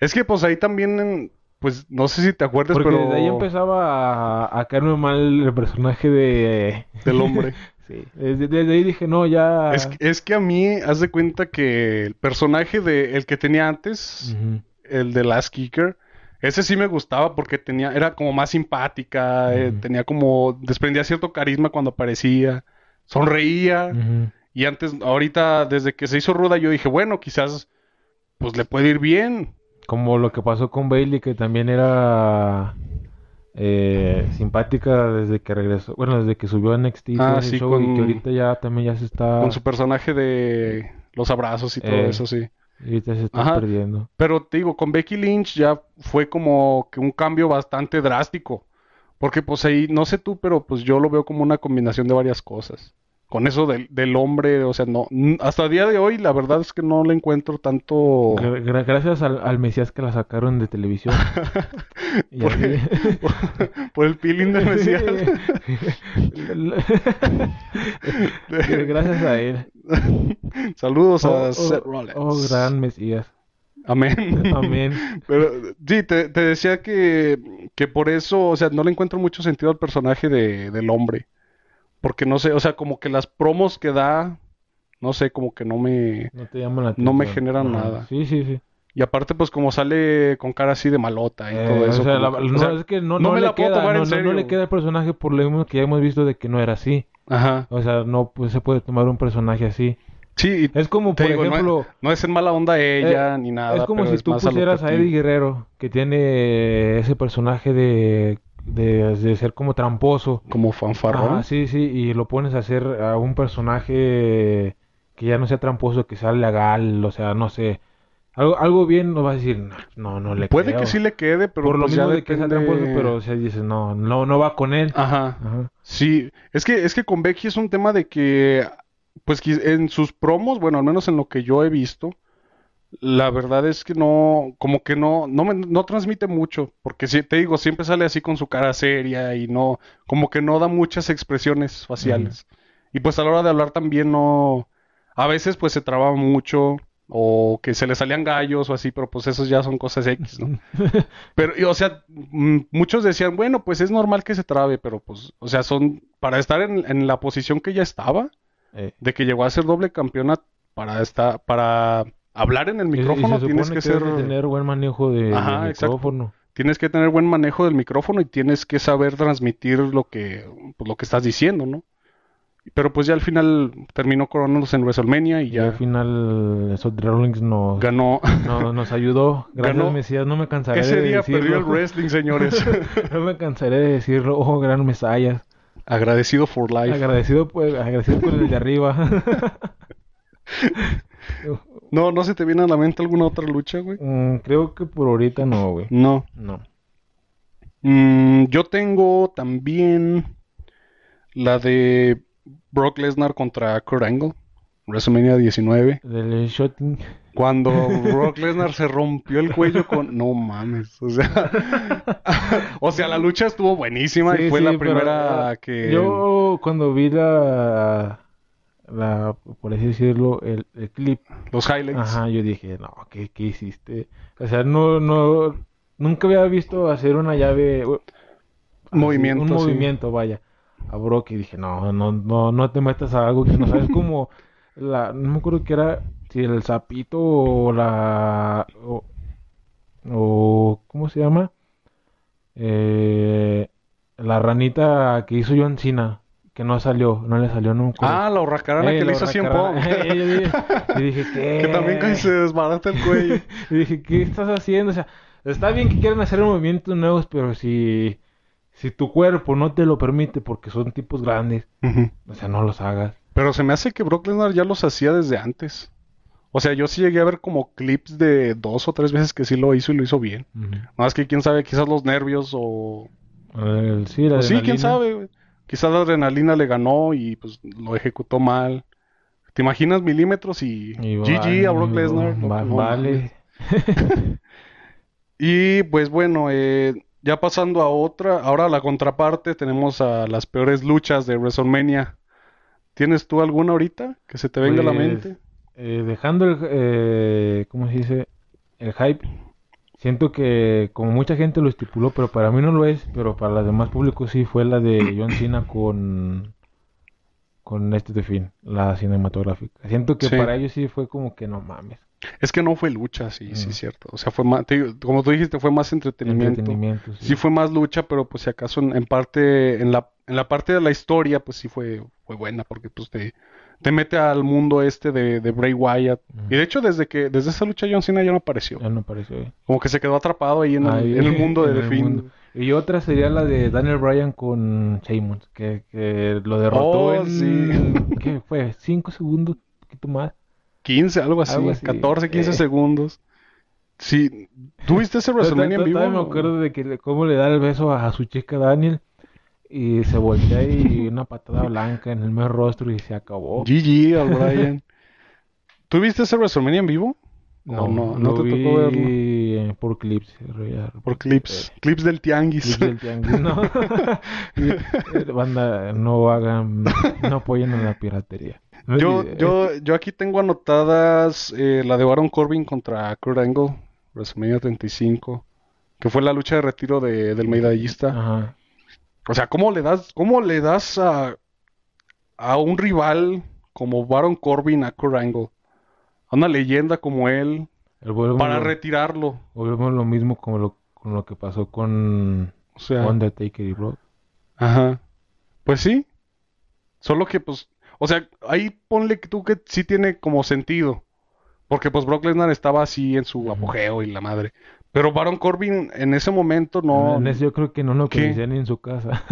Es que pues ahí también, pues no sé si te acuerdas, Porque pero desde ahí empezaba a, a caerme mal el personaje de... <laughs> del hombre. <laughs> sí, desde, desde ahí dije, no, ya... Es, que- es que a mí, haz de cuenta que el personaje de el que tenía antes, el de Last Kicker, ese sí me gustaba porque tenía, era como más simpática, eh, tenía como, desprendía cierto carisma cuando aparecía, sonreía. Y antes, ahorita, desde que se hizo ruda, yo dije, bueno, quizás, pues le puede ir bien. Como lo que pasó con Bailey, que también era eh, simpática desde que regresó, bueno, desde que subió a NXT y Ah, sí, show, y con- que ahorita ya también ya se está, Con su personaje de los abrazos y todo Eh. eso, sí. Ahorita se está Ajá. perdiendo. Pero te digo, con Becky Lynch ya fue como que un cambio bastante drástico. Porque pues ahí, no sé tú, pero pues yo lo veo como una combinación de varias cosas. Con eso del, del hombre, o sea, no, hasta el día de hoy la verdad es que no le encuentro tanto... Gra- gra- gracias al, al Mesías que la sacaron de televisión. <laughs> Y por, así- por el peeling de <laughs> Mesías. <laughs> Sí, gracias a él. <laughs> Saludos Oh, a oh, Seth Rollins. oh, gran Mesías. Amén. <laughs> Amén. Pero sí, te, te decía que, que por eso, o sea, no le encuentro mucho sentido al personaje de, del hombre. Porque no sé, o sea, como que las promos que da, no sé, como que no me... No te llaman la No me generan nada. Sí, sí, sí. Y aparte, pues como sale con cara así de malota y Eh, todo eso. o sea, como la- que- o no, sea, es que no, no me le la puedo queda, tomar en no, no- serio. le queda el personaje por lo mismo que ya hemos visto de que no era así. Ajá. O sea, no pues, se puede tomar un personaje así. Sí, Es como, por digo, no, ejemplo, no es en mala onda ella ni nada, es como si tú a pusieras a Eddie Guerrero, que tiene ese personaje de, de, de ser como tramposo. como fanfarrón. Ajá, sí, sí, y lo pones a hacer a un personaje que ya no sea tramposo, que sea legal, o sea, no sé. Algo, algo bien, no vas a decir, no, no, le Puede creo". que sí le quede, pero Por lo pues mismo de que sea pero o sea, dices, no, no, no va con él. Ajá. Ajá. Sí, es que, es que con Becky es un tema de que, pues en sus promos, bueno, al menos en lo que yo he visto, la verdad es que no, como que no, no, me- no transmite mucho, porque si te digo, siempre sale así con su cara seria y no, como que no da muchas expresiones faciales. Y pues a la hora de hablar también no, a veces pues se traba mucho o que se le salían gallos o así, pero pues esos ya son cosas X, ¿no? <laughs> Pero, y, o sea, mm, muchos decían, bueno, pues es normal que se trabe, pero pues, o sea, son, para estar en, en la posición que ya estaba, Eh, de que llegó a ser doble campeona, para estar, para hablar en el y- y micrófono tienes que ser, tener buen manejo de, Ajá, del exacto. micrófono. tienes que tener buen manejo del micrófono y tienes que saber transmitir lo que, pues, lo que estás diciendo, ¿no? Pero pues ya al final terminó coronándose en WrestleMania y Y al ya final Seth Rollins nos, ganó. no- nos ayudó. <laughs> Gracias, Ganó. Mesías. No me cansaré Ese de día perdió el <laughs> wrestling, señores. <laughs> No me cansaré de decirlo. Oh, gran Mesías. Agradecido for life. Agradecido, pues, agradecido por el de arriba. No, ¿no se te viene a la mente alguna otra lucha, güey? Mm, creo que por ahorita no, güey. No. No. Mm, yo tengo también la de Brock Lesnar contra Kurt Angle, WrestleMania 19, Del shooting. cuando <laughs> Brock Lesnar se rompió el cuello con... No mames, o sea... <laughs> o sea, la lucha estuvo buenísima y fue sí, la primera ah, que... Yo cuando vi la, la por así decirlo, el, el clip, Los highlights. ajá, yo dije, no, ¿qué, qué hiciste? O sea, no, no, nunca había visto hacer una llave, Movimiento, un sí. movimiento, vaya, a Brock y dije, no, no, no, no te metas a algo que no sabes cómo, <laughs> la, no me acuerdo que era, si el sapito o la... O, o- ¿Cómo se llama? Eh, la ranita que hizo John Cena, que no salió, no le salió nunca. Ah, la hurracarana que le hizo 100 Pong. Y dije, <laughs> ¿qué? que también se desbarata el cuello. <laughs> Y dije, ¿qué estás haciendo? O sea, está bien que quieran hacer movimientos nuevos, pero si, si tu cuerpo no te lo permite porque son tipos grandes, o sea, no los hagas. Pero se me hace que Brock Lesnar ya los hacía desde antes. O sea, yo sí llegué a ver como clips de dos o tres veces que sí lo hizo y lo hizo bien. Nada más que quién sabe, quizás los nervios o... El- sí, la o sí, quién sabe. Quizás la adrenalina le ganó y pues lo ejecutó mal. ¿Te imaginas milímetros y, Y GG a Brock Lesnar? No, va- pues, no vale. <laughs> Y pues bueno, eh, ya pasando a otra, ahora la contraparte, tenemos a las peores luchas de WrestleMania. ¿Tienes tú alguna ahorita que se te venga a la Pues, mente? eh, dejando el, eh, ¿cómo se dice? El hype. Siento que como mucha gente lo estipuló, pero para mí no lo es, pero para los demás públicos sí fue la de <coughs> John Cena con con este de fin, la cinematográfica. Siento que Sí. para ellos sí fue como que no mames. Es que no fue lucha, sí, sí, Mm. cierto. O sea, fue más, te como tú dijiste, fue más entretenimiento. Entretenimiento, sí. Sí fue más lucha, pero pues si acaso en, en parte, en la, en la parte de la historia, pues sí fue, fue buena, porque pues te, te mete al mundo este de, de Bray Wyatt. Y de hecho, desde que, desde esa lucha John Cena ya no apareció. Ya no apareció ahí. Como que se quedó atrapado ahí en el, en el mundo de mundo. Y otra sería la de Daniel Bryan con Sheamus, que, que lo derrotó Oh, en, sí. ¿qué fue? ¿Cinco segundos? Un poquito más. 15, algo así, Algo así. 14, 15 Eh. segundos. Sí, ¿tuviste ese WrestleMania en vivo? me acuerdo de que cómo le da el beso a, su chica Daniel y se voltea y <laughs> una patada blanca en el mero rostro y se acabó. GG al Brian. ¿Tuviste ese WrestleMania en vivo? No, no, no te vi tocó verlo. eh, por clips. Por clips, clips del tianguis. clips del tianguis, ¿no? <laughs> <laughs> Eh, Banda, no hagan, no apoyen a la piratería. Yo, Eh, yo, yo aquí tengo anotadas eh, la de Baron Corbin contra Kurt Angle, WrestleMania 35, que fue la lucha de retiro de, del medallista. Ajá. O sea, ¿cómo le das, cómo le das a, a un rival como Baron Corbin a Kurt Angle? A una leyenda como él, para lo, retirarlo. volvemos lo mismo como lo, con lo que pasó con O sea, Undertaker y Brock. ajá. Pues sí. Solo que, pues, o sea, ahí ponle que tú que sí tiene como sentido. Porque, pues, Brock Lesnar estaba así en su apogeo y la madre. Pero Baron Corbin en ese momento no... En ese yo creo que no lo conocían ni en su casa.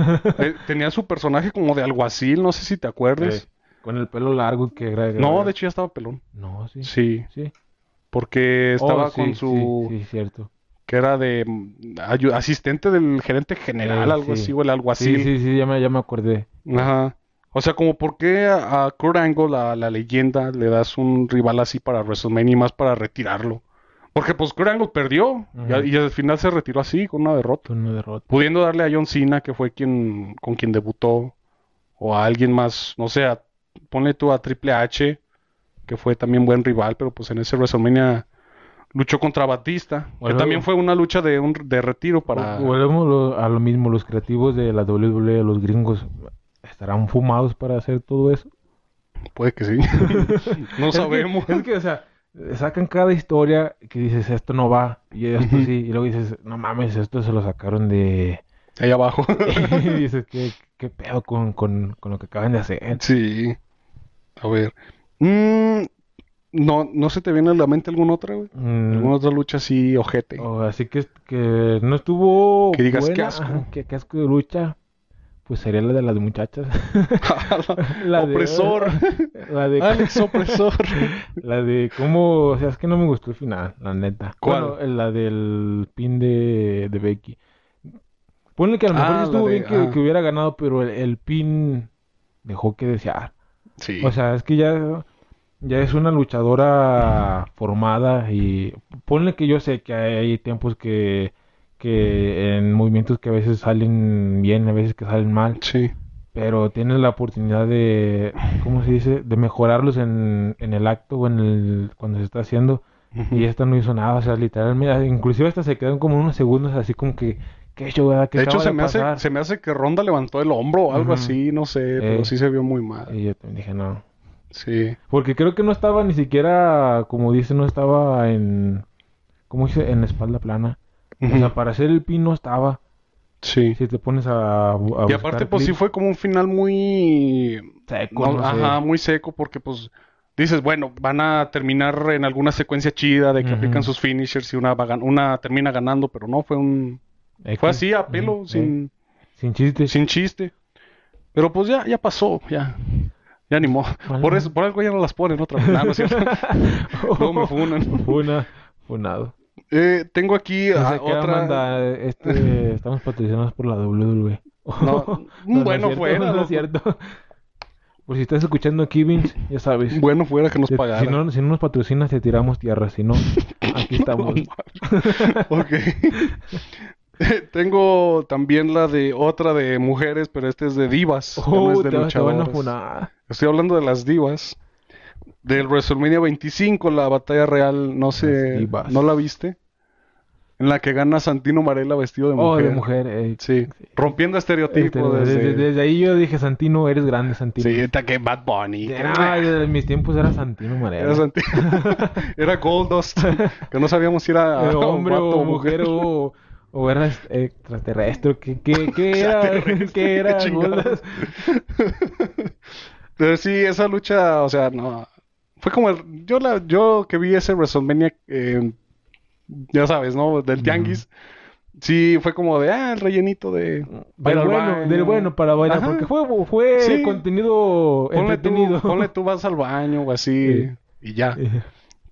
tenía su personaje como de alguacil, no sé si te acuerdas. Con el pelo largo que era... No, de hecho ya estaba pelón. No, sí. Sí, Sí. porque estaba Oh, sí, con su... Sí, sí, cierto. que era de mm, asistente del gerente general, algo sí. así, o el Sí, alguacil. sí, sí, ya me, ya me acordé. Ajá. O sea, como por qué a, a Kurt Angle, la, la leyenda, le das un rival así para WrestleMania y más para retirarlo. Porque pues Kurt Angle perdió y, a- Ujú. y al final se retiró así, con una derrota. Con una derrota. Pudiendo darle a John Cena, que fue quien con quien debutó, o a alguien más, no sé, a- ponle tú a Triple H, que fue también buen rival, pero pues en ese WrestleMania luchó contra Batista, que también fue una lucha de, un, de retiro para... Vo- Volvemos a lo mismo, los creativos de la WWE, los gringos, ¿estarán fumados para hacer todo eso? Puede que sí. <laughs> no Es que- sabemos. Es que, o sea, sacan cada historia que dices, esto no va, y esto sí, y luego dices, no mames, esto se lo sacaron de... Ahí abajo. <laughs> y dices, ¿qué, qué pedo con, con, con lo que acaban de hacer? sí. A ver. Mm, no, ¿no se te viene a la mente alguna otra, güey? Mm, ¿Alguna otra lucha así, ojete? o así que, que no estuvo Que digas, qué asco. ajá, qué, qué asco de lucha. Pues sería la de las muchachas. <laughs> La de- Opresor. <laughs> la de Alex Opresor. <laughs> la de cómo, o sea, es que no me gustó el final, la neta. ¿Cuál? Bueno, la del pin de, de Becky. Ponle que a lo mejor Ah, estuvo la de- bien que, ah. que hubiera ganado, pero el, el pin dejó que desear. Sí. O sea, es que ya, ya es una luchadora formada y ponle que yo sé que hay tiempos que, que en movimientos que a veces salen bien, a veces que salen mal, sí. pero tienes la oportunidad de, ¿cómo se dice? De mejorarlos en, en el acto o en el, cuando se está haciendo y esta no hizo nada, o sea, literalmente, inclusive hasta se quedaron como unos segundos así como que, ¿qué hecho, verdad? ¿Qué De hecho, se de me hace, se me hace que Ronda levantó el hombro o algo así, no sé, pero Eh. sí se vio muy mal. Y yo también dije, no. Sí. Porque creo que no estaba ni siquiera, como dice, no estaba en. ¿Cómo dice? En la espalda plana. O sea, Ujú. para hacer el pin no estaba. Sí. Si te pones a. a Y aparte, pues sí fue como un final muy... seco, no, no sé. ajá, muy seco porque pues dices, bueno, van a terminar en alguna secuencia chida de que aplican sus finishers y una, va gan- una termina ganando, pero no, fue un... X. Fue así a pelo, sin, Sin chiste. sin chiste. Pero pues ya, ya pasó, ya. Ya. Vale. Por eso, por algo ya no las ponen otra vez. Nah, no es cierto. <laughs> Luego me funan. Funa. Funado. Eh, tengo aquí ah, otra. Amanda, este, estamos patrocinados por la WWE. <laughs> No, No, bueno no es cierto, fuera, no es cierto. Por si estás escuchando aquí, Vince, ya sabes. Bueno fuera que nos pagaran. si, no, si no nos patrocinas, te tiramos tierra. Si no, <laughs> aquí estamos. ok. <laughs> Tengo también la de otra de mujeres, pero este es de divas. ya no Oh, es de te, te van a. Estoy hablando de las divas. Del WrestleMania 25, la batalla real, no sé. ¿no la viste? En la que gana Santino Marella vestido de Oh, mujer. de mujer. eh, Sí, rompiendo este, estereotipos desde, desde... desde ahí yo dije, Santino, eres grande, Santino. Sí, está que Bad Bunny. Ah, desde mis tiempos era Santino Marella. Era, Santi- <laughs> era Goldust, que no sabíamos si era <laughs> Era hombre vato o mujer o, o era est- extraterrestre. ¿Qué, qué, qué <laughs> era? ¿Qué era? Pero sí, esa lucha, o sea, no. Fue como el. Yo, la, yo que vi ese WrestleMania, eh, ya sabes, ¿no? Del Tianguis. Sí, fue como de, ah, el rellenito de. Del bueno, del bueno para bailar, Ajá. porque fue, fue Sí. contenido Ponle entretenido. tú, ponle tú vas al baño o así. Sí. Y ya. Eh,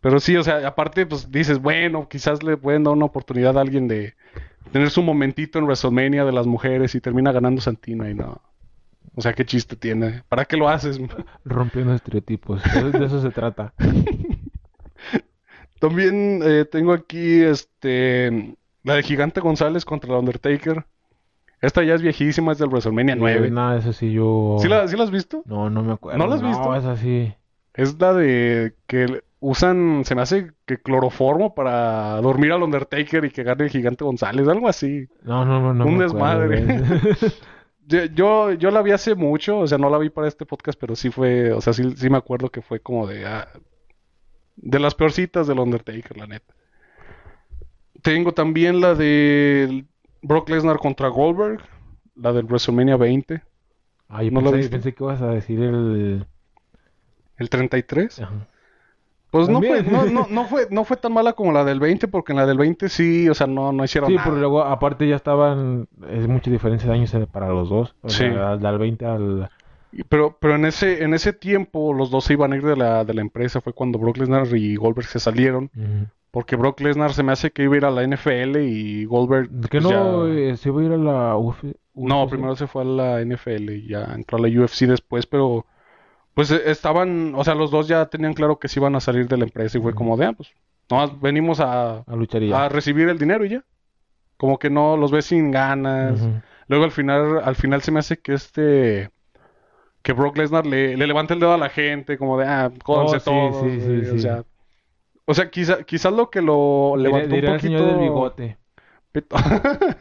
Pero sí, o sea, aparte, pues dices, bueno, quizás le pueden dar una oportunidad a alguien de tener su momentito en WrestleMania de las mujeres y termina ganando Santina y no. O sea, qué chiste tiene. ¿Para qué lo haces? <laughs> Rompiendo estereotipos. De, eso se trata. <laughs> También eh, tengo aquí este la de Gigante González contra el Undertaker. Esta ya es viejísima, es del WrestleMania 9. Nada, eso sí yo... ¿Sí la, sí la has visto? No, no me acuerdo. ¿No la has visto? No, es así. Es la de que usan, se me hace que cloroformo para dormir al Undertaker y que gane el Gigante González, algo así. No, no, no, no Un me desmadre. <laughs> Yo, yo, la vi hace mucho, o sea, no la vi para este podcast, pero sí fue, o sea, sí, sí me acuerdo que fue como de, ah, de las peorcitas del Undertaker, la neta. Tengo también la de Brock Lesnar contra Goldberg, la del WrestleMania 20, Ah, yo ¿No la pensé, viste? pensé que ibas a decir el... el 33. Ajá. Pues no fue, no, no, <laughs> no fue, no fue tan mala como la del 20, porque en la del 20 sí, o sea, no, no hicieron Sí, nada. pero luego aparte ya estaban... Es mucha diferencia de años para los dos. O Sí. sea, al, al 20 al... Pero, pero en ese, en ese tiempo los dos se iban a ir de la, de la empresa, fue cuando Brock Lesnar y Goldberg se salieron. Porque Brock Lesnar se me hace que iba a ir a la NFL y Goldberg. Que pues, no, ya- eh, se iba a ir a la UF, No, UFC. primero se fue a la NFL y ya entró a la UFC después, pero pues eh, estaban, o sea, los dos ya tenían claro que se iban a salir de la empresa y fue como de, ah, pues, nomás venimos a, A luchar y a recibir el dinero y ya. Como que no los ves sin ganas. Luego al final, al final se me hace que este, que Brock Lesnar le, le levanta el dedo a la gente, como de, ah, jódanse Oh, sí, todos, sí, sí, güey", sí. O sea, o sea, quizá, quizás lo que lo levantó un el señor del poquito... bigote. <laughs>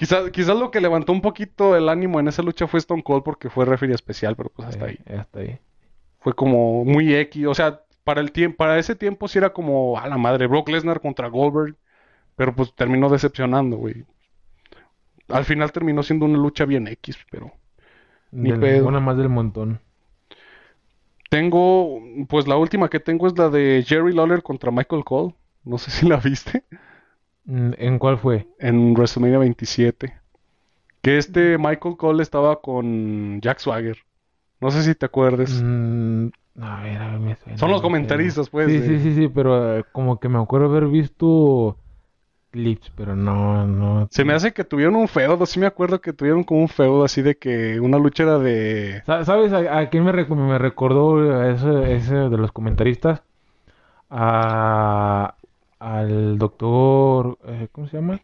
Quizás, quizás lo que levantó un poquito el ánimo en esa lucha fue Stone Cold porque fue referee especial, pero pues hasta ahí. Hasta ahí. Fue como muy X, o sea, para el tiempo, para ese tiempo sí era como a la madre Brock Lesnar contra Goldberg, pero pues terminó decepcionando, güey. Al final terminó siendo una lucha bien X, pero Ni Del- pedo. Una más del montón. tengo, pues la última que tengo es la de Jerry Lawler contra Michael Cole. No sé si la viste ¿En cuál fue? en WrestleMania 27. Que este Michael Cole estaba con Jack Swagger. No sé si te acuerdes. Mm, a ver, a ver, me suena, Son los comentaristas, pues, Sí, de- sí, sí, sí, pero eh, como que me acuerdo haber visto clips, pero no, no. Se me hace que tuvieron un feudo, sí me acuerdo que tuvieron como un feudo así de que una lucha era de... Sa- ¿Sabes a, a quién me, rec- me recordó ese, ese de los comentaristas? A, al doctor, eh, ¿cómo se llama?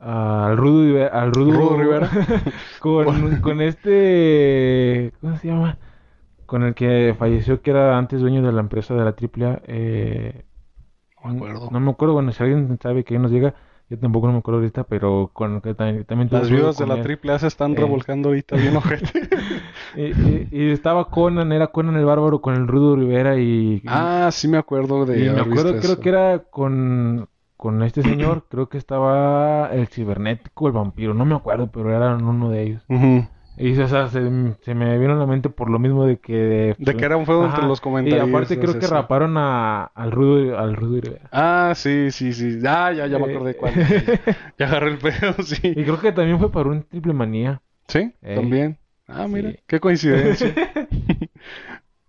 Al Rudo, al Rudo, Rudo Rivera. <laughs> con, con este, ¿cómo se llama? Con el que falleció, que era antes dueño de la empresa de la AAA. Eh, No me acuerdo. no me acuerdo, bueno, si alguien sabe que nos diga, Yo tampoco no me acuerdo ahorita, pero con que también, también Las viudas de la triple A se están Eh. revolcando ahorita bien ojete. <laughs> Y, y- y estaba Conan, era Conan el Bárbaro con el Rudo Rivera y... ah, sí me acuerdo de y me acuerdo, creo eso. que era con, con este señor, creo que estaba el cibernético, el vampiro, no me acuerdo, pero eran uno de ellos. Ujú. Y o sea, se, se me vino a la mente por lo mismo de que... De que era un feudo entre los Y comentarios. aparte creo que raparon a, al Rudo, al Rudo Rivera. Ah, sí, sí, sí. Ah, ya, ya me Eh, acordé cuál. <laughs> Ya agarré el pedo, <laughs> sí. Y creo que también fue para un triple manía. Sí, también. Ah, mira, Sí. qué coincidencia. <laughs>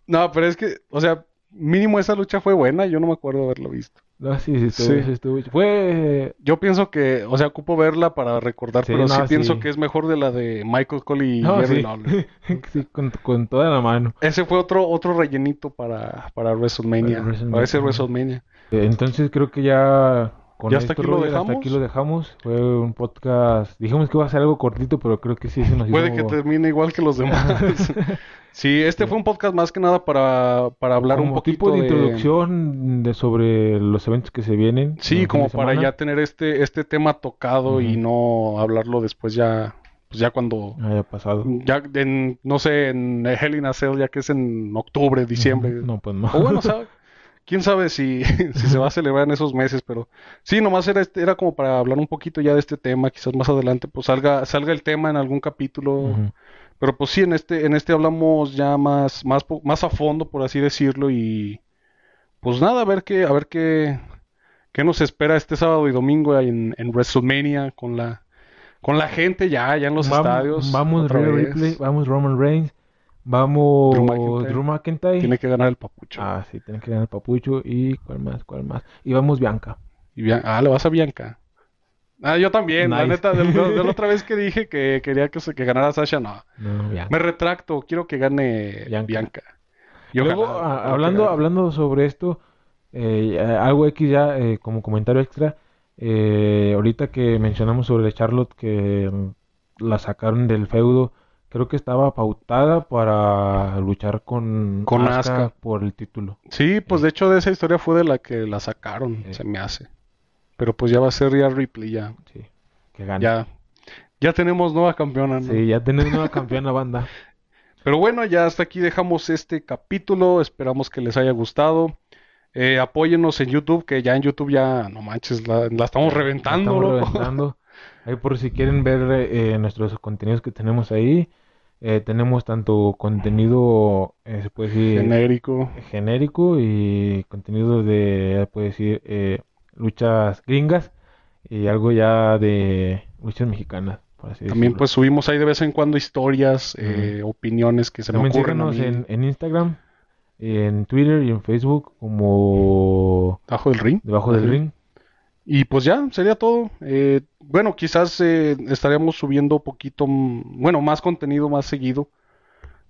No, pero es que, o sea, mínimo esa lucha fue buena, yo no me acuerdo haberlo visto. No, sí, sí, estuvo, Sí. sí estuvo- Fue... Yo pienso que, o sea, ocupo verla para recordar, Sí, pero sí pienso que es mejor de la de Michael Cole y No, Jerry. Lawler. <laughs> sí, con, con toda la mano. Ese fue otro, otro rellenito para, para WrestleMania, Para WrestleMania. para ese WrestleMania. Eh, Entonces creo que ya con ¿Ya hasta esto, aquí lo Roger, hasta dejamos? aquí lo dejamos. Fue un podcast, dijimos que iba a ser algo cortito, pero creo que sí se nos Puede hizo que termine igual que los demás. <laughs> Sí, este fue un podcast más que nada para, para hablar un como poquito tipo de de... introducción de sobre los eventos que se vienen. en Sí, como para semana. ya tener este, este tema tocado y no hablarlo después ya, pues ya cuando, haya pasado. ya en, no sé, en Hell in a Cell, ya que es en octubre, diciembre. No, pues no. O bueno, sabe, <laughs> quién sabe si, <laughs> si se va a celebrar en esos meses, pero sí, nomás era, este, era como para hablar un poquito ya de este tema, quizás más adelante pues salga, salga el tema en algún capítulo. Pero pues sí, en este, en este hablamos ya más, más, más a fondo, por así decirlo, y pues nada, a ver qué, a ver qué, qué nos espera este sábado y domingo en, en WrestleMania con la, con la gente ya, ya en los estadios. Vamos. Ripley, vamos Roman Reigns, vamos Drew McIntyre. Drew McIntyre. Tiene que ganar el papucho. Ah, sí, tiene que ganar el papucho y cuál más, cuál más. Y vamos Bianca. Y Bian- ah, le vas a Bianca. Ah, yo también, la neta, de, de- de la <laughs> otra vez que dije que quería que, que ganara Sasha, no. No. Me retracto, quiero que gane Bianca. Bianca. Y Luego, ojalá, hablando, hablando sobre esto, eh, eh, algo X ya eh, como comentario extra, eh, ahorita que mencionamos sobre Charlotte que mm, la sacaron del feudo, creo que estaba pautada para luchar con, Con Asuka Asuka. por el título. Sí, pues de hecho de esa historia fue de la que la sacaron, Sí. se me hace. Pero pues ya va a ser Rhea Ripley ya. Sí, que gane. Ya, ya tenemos nueva campeona, ¿no? Sí, ya tenemos una campeona banda. <laughs> Pero bueno, ya hasta aquí dejamos este capítulo. Esperamos que les haya gustado. Eh, apóyennos en YouTube, que ya en YouTube ya, no manches, la, la estamos reventando, Estamos loco. reventando. Ahí por si quieren ver eh, nuestros contenidos que tenemos ahí. Eh, tenemos tanto contenido, eh, se puede decir, Genérico. genérico y contenido de, puede decir, eh, luchas gringas y algo ya de luchas mexicanas, También decirlo. pues subimos ahí de vez en cuando historias, eh, opiniones que se me También ocurren a síganos mí. en, en Instagram, en Twitter y en Facebook como Bajo del ring. Debajo del. Ring. Y pues ya, sería todo. Eh, bueno, quizás eh, estaríamos subiendo poquito, mm, bueno, más contenido más seguido.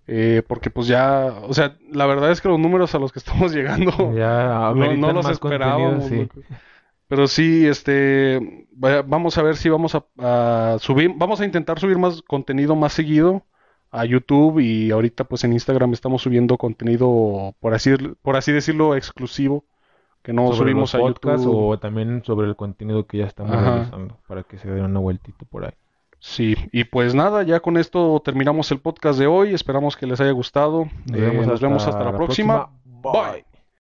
Eh, porque pues ya, o sea, la verdad es que los números a los que <laughs> estamos llegando Ya no, los esperábamos. sí. Pero sí, este, vamos a ver si vamos a, a subir, vamos a intentar subir más contenido más seguido a YouTube y ahorita pues en Instagram estamos subiendo contenido, por así, por así decirlo, exclusivo, que no sobre subimos los a YouTube. o también sobre el contenido que ya estamos Ajá. realizando para que se den una vueltita por ahí. Sí, y pues nada, ya con esto terminamos el podcast de hoy. Esperamos que les haya gustado. Nos Eh, vemos nos vemos hasta hasta la la próxima. próxima. Bye.